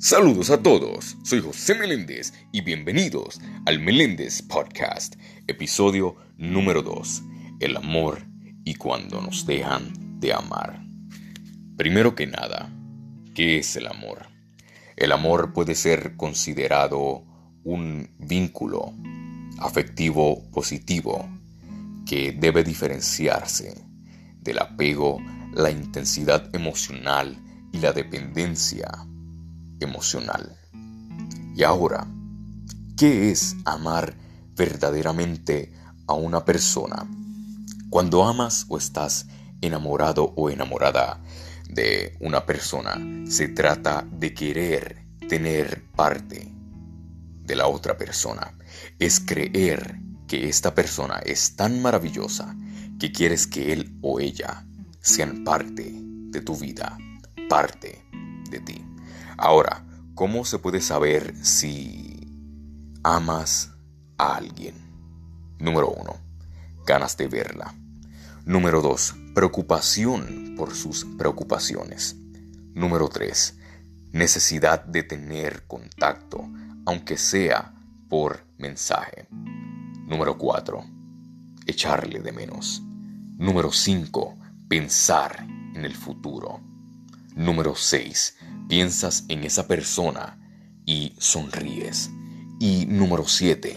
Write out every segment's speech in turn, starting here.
Saludos a todos, soy José Meléndez y bienvenidos al Meléndez Podcast, episodio número 2, El amor y cuando nos dejan de amar. Primero que nada, ¿qué es el amor? El amor puede ser considerado un vínculo afectivo positivo que debe diferenciarse del apego, la intensidad emocional y la dependencia emocional. Y ahora, ¿qué es amar verdaderamente a una persona? Cuando amas o estás enamorado o enamorada de una persona, se trata de querer tener parte de la otra persona. Es creer que esta persona es tan maravillosa que quieres que él o ella sean parte de tu vida, parte de ti. Ahora, ¿cómo se puede saber si amas a alguien? Número uno, ganas de verla. Número dos, preocupación por sus preocupaciones. Número tres, necesidad de tener contacto, aunque sea por mensaje. Número cuatro, echarle de menos. Número cinco, pensar en el futuro. Número 6. Piensas en esa persona y sonríes. Y número 7.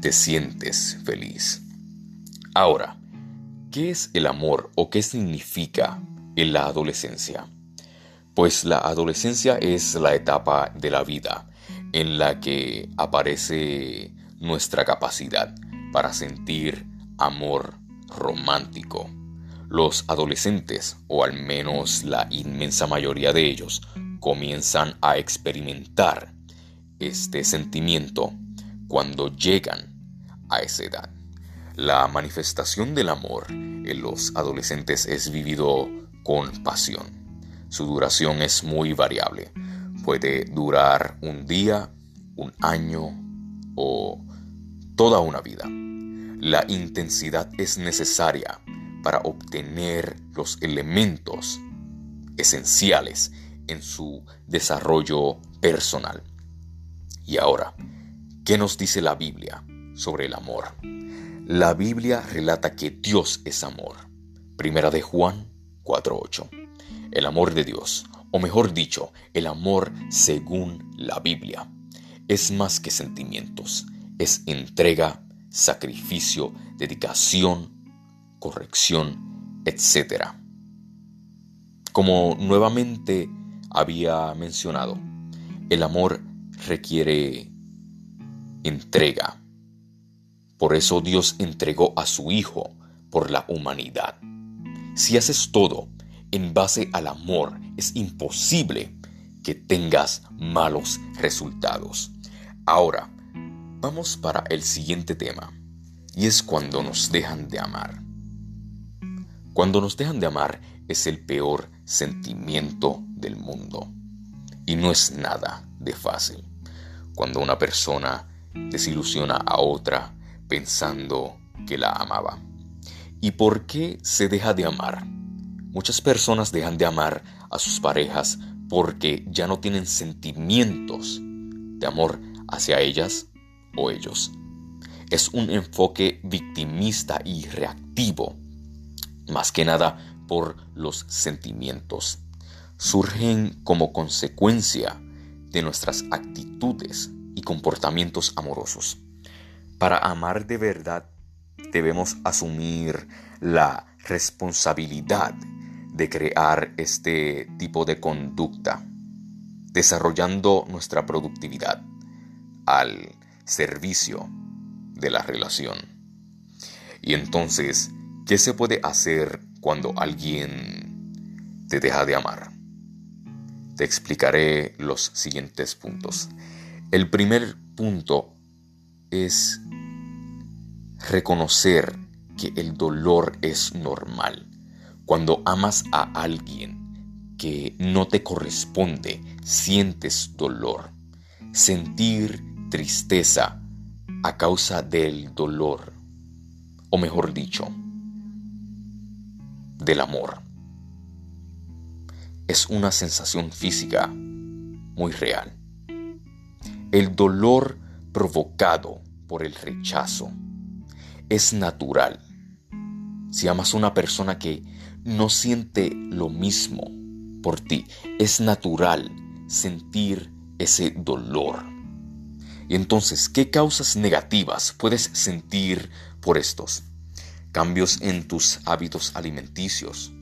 Te sientes feliz. Ahora, ¿qué es el amor o qué significa en la adolescencia? Pues la adolescencia es la etapa de la vida en la que aparece nuestra capacidad para sentir amor romántico los adolescentes, o al menos la inmensa mayoría de ellos, comienzan a experimentar este sentimiento cuando llegan a esa edad. La manifestación del amor en los adolescentes es vivido con pasión. Su duración es muy variable. Puede durar un día, un año o toda una vida. La intensidad es necesaria para obtener los elementos esenciales en su desarrollo personal. Y ahora, ¿qué nos dice la Biblia sobre el amor? La Biblia relata que Dios es amor. Primera de Juan 4.8. El amor de Dios, o mejor dicho, el amor según la Biblia, es más que sentimientos, es entrega, sacrificio, dedicación, corrección, etc. Como nuevamente había mencionado, el amor requiere entrega. Por eso Dios entregó a su Hijo por la humanidad. Si haces todo en base al amor, es imposible que tengas malos resultados. Ahora, vamos para el siguiente tema, y es cuando nos dejan de amar. Cuando nos dejan de amar es el peor sentimiento del mundo. Y no es nada de fácil. Cuando una persona desilusiona a otra pensando que la amaba. ¿Y por qué se deja de amar? Muchas personas dejan de amar a sus parejas porque ya no tienen sentimientos de amor hacia ellas o ellos. Es un enfoque victimista y reactivo más que nada por los sentimientos. Surgen como consecuencia de nuestras actitudes y comportamientos amorosos. Para amar de verdad debemos asumir la responsabilidad de crear este tipo de conducta, desarrollando nuestra productividad al servicio de la relación. Y entonces ¿Qué se puede hacer cuando alguien te deja de amar? Te explicaré los siguientes puntos. El primer punto es reconocer que el dolor es normal. Cuando amas a alguien que no te corresponde, sientes dolor. Sentir tristeza a causa del dolor, o mejor dicho, del amor. Es una sensación física muy real. El dolor provocado por el rechazo es natural. Si amas a una persona que no siente lo mismo por ti, es natural sentir ese dolor. Y entonces, ¿qué causas negativas puedes sentir por estos? Cambios en tus hábitos alimenticios,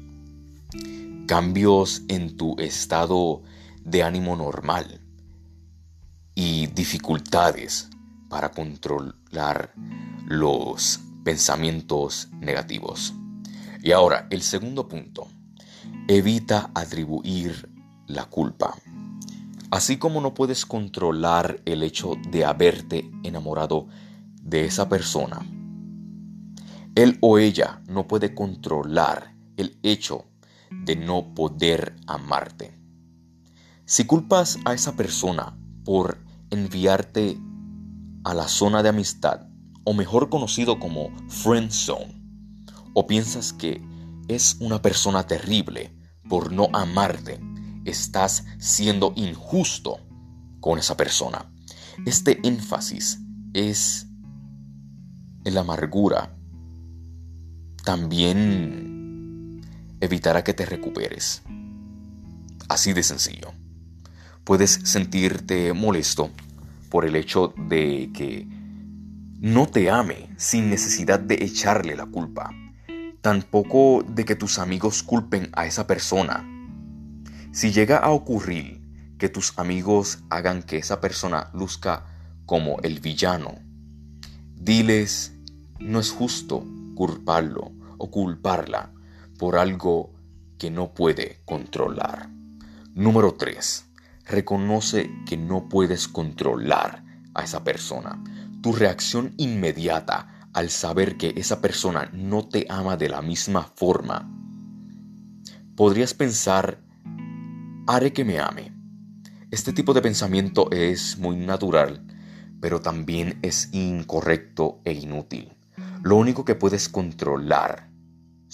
cambios en tu estado de ánimo normal y dificultades para controlar los pensamientos negativos. Y ahora, el segundo punto, evita atribuir la culpa. Así como no puedes controlar el hecho de haberte enamorado de esa persona, él o ella no puede controlar el hecho de no poder amarte. Si culpas a esa persona por enviarte a la zona de amistad, o mejor conocido como friend zone, o piensas que es una persona terrible por no amarte, estás siendo injusto con esa persona. Este énfasis es en la amargura. También evitará que te recuperes. Así de sencillo. Puedes sentirte molesto por el hecho de que no te ame sin necesidad de echarle la culpa. Tampoco de que tus amigos culpen a esa persona. Si llega a ocurrir que tus amigos hagan que esa persona luzca como el villano, diles, no es justo culparlo culparla por algo que no puede controlar. Número 3. Reconoce que no puedes controlar a esa persona tu reacción inmediata al saber que esa persona no te ama de la misma forma. Podrías pensar, haré que me ame. Este tipo de pensamiento es muy natural, pero también es incorrecto e inútil. Lo único que puedes controlar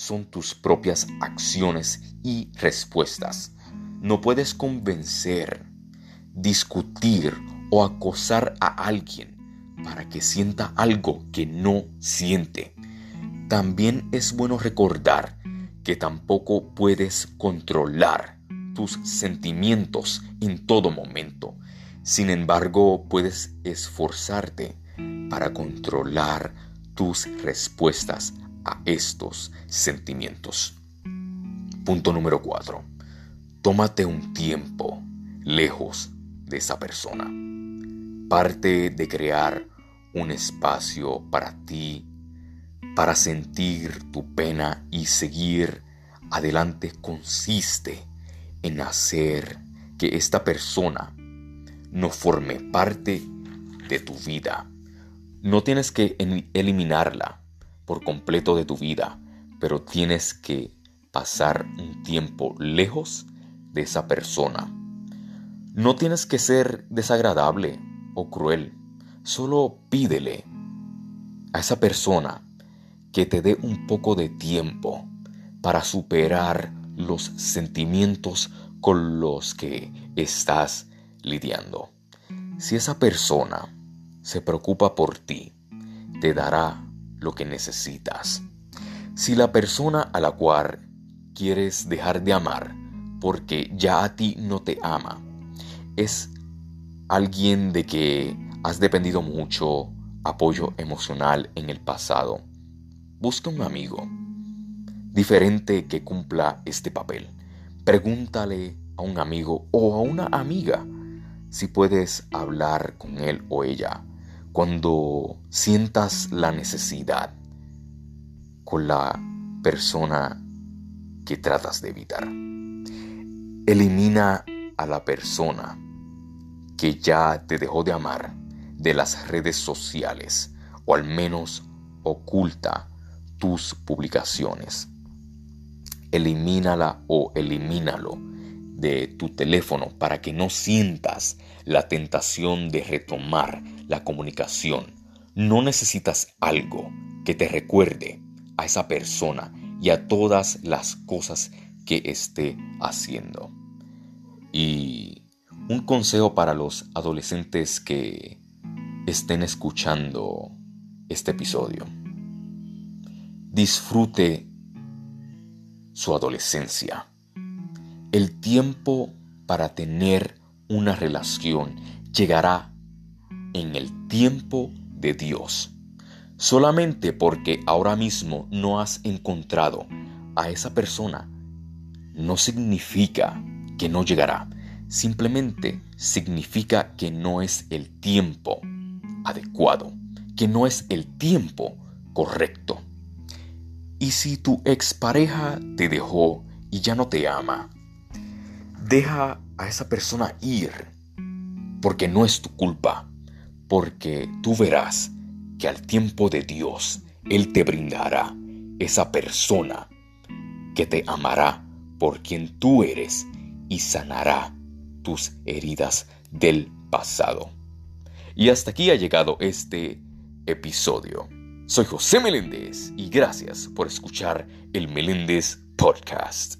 son tus propias acciones y respuestas. No puedes convencer, discutir o acosar a alguien para que sienta algo que no siente. También es bueno recordar que tampoco puedes controlar tus sentimientos en todo momento. Sin embargo, puedes esforzarte para controlar tus respuestas a estos sentimientos. Punto número 4. Tómate un tiempo lejos de esa persona. Parte de crear un espacio para ti, para sentir tu pena y seguir adelante consiste en hacer que esta persona no forme parte de tu vida. No tienes que eliminarla por completo de tu vida, pero tienes que pasar un tiempo lejos de esa persona. No tienes que ser desagradable o cruel. Solo pídele a esa persona que te dé un poco de tiempo para superar los sentimientos con los que estás lidiando. Si esa persona se preocupa por ti, te dará lo que necesitas. Si la persona a la cual quieres dejar de amar porque ya a ti no te ama, es alguien de que Has dependido mucho apoyo emocional en el pasado. Busca un amigo diferente que cumpla este papel. Pregúntale a un amigo o a una amiga si puedes hablar con él o ella cuando sientas la necesidad con la persona que tratas de evitar. Elimina a la persona que ya te dejó de amar de las redes sociales o al menos oculta tus publicaciones. Elimínala o elimínalo de tu teléfono para que no sientas la tentación de retomar la comunicación. No necesitas algo que te recuerde a esa persona y a todas las cosas que esté haciendo. Y Un consejo para los adolescentes que estén escuchando este episodio. Disfrute su adolescencia. El tiempo para tener una relación llegará en el tiempo de Dios. Solamente porque ahora mismo no has encontrado a esa persona, no significa que no llegará. Simplemente significa que no es el tiempo adecuado, que no es el tiempo correcto. Y si tu expareja te dejó y ya no te ama, deja a esa persona ir, porque no es tu culpa, porque tú verás que al tiempo de Dios Él te brindará esa persona que te amará por quien tú eres y sanará tus heridas del pasado. Y hasta aquí ha llegado este episodio. Soy José Meléndez y gracias por escuchar el Meléndez Podcast.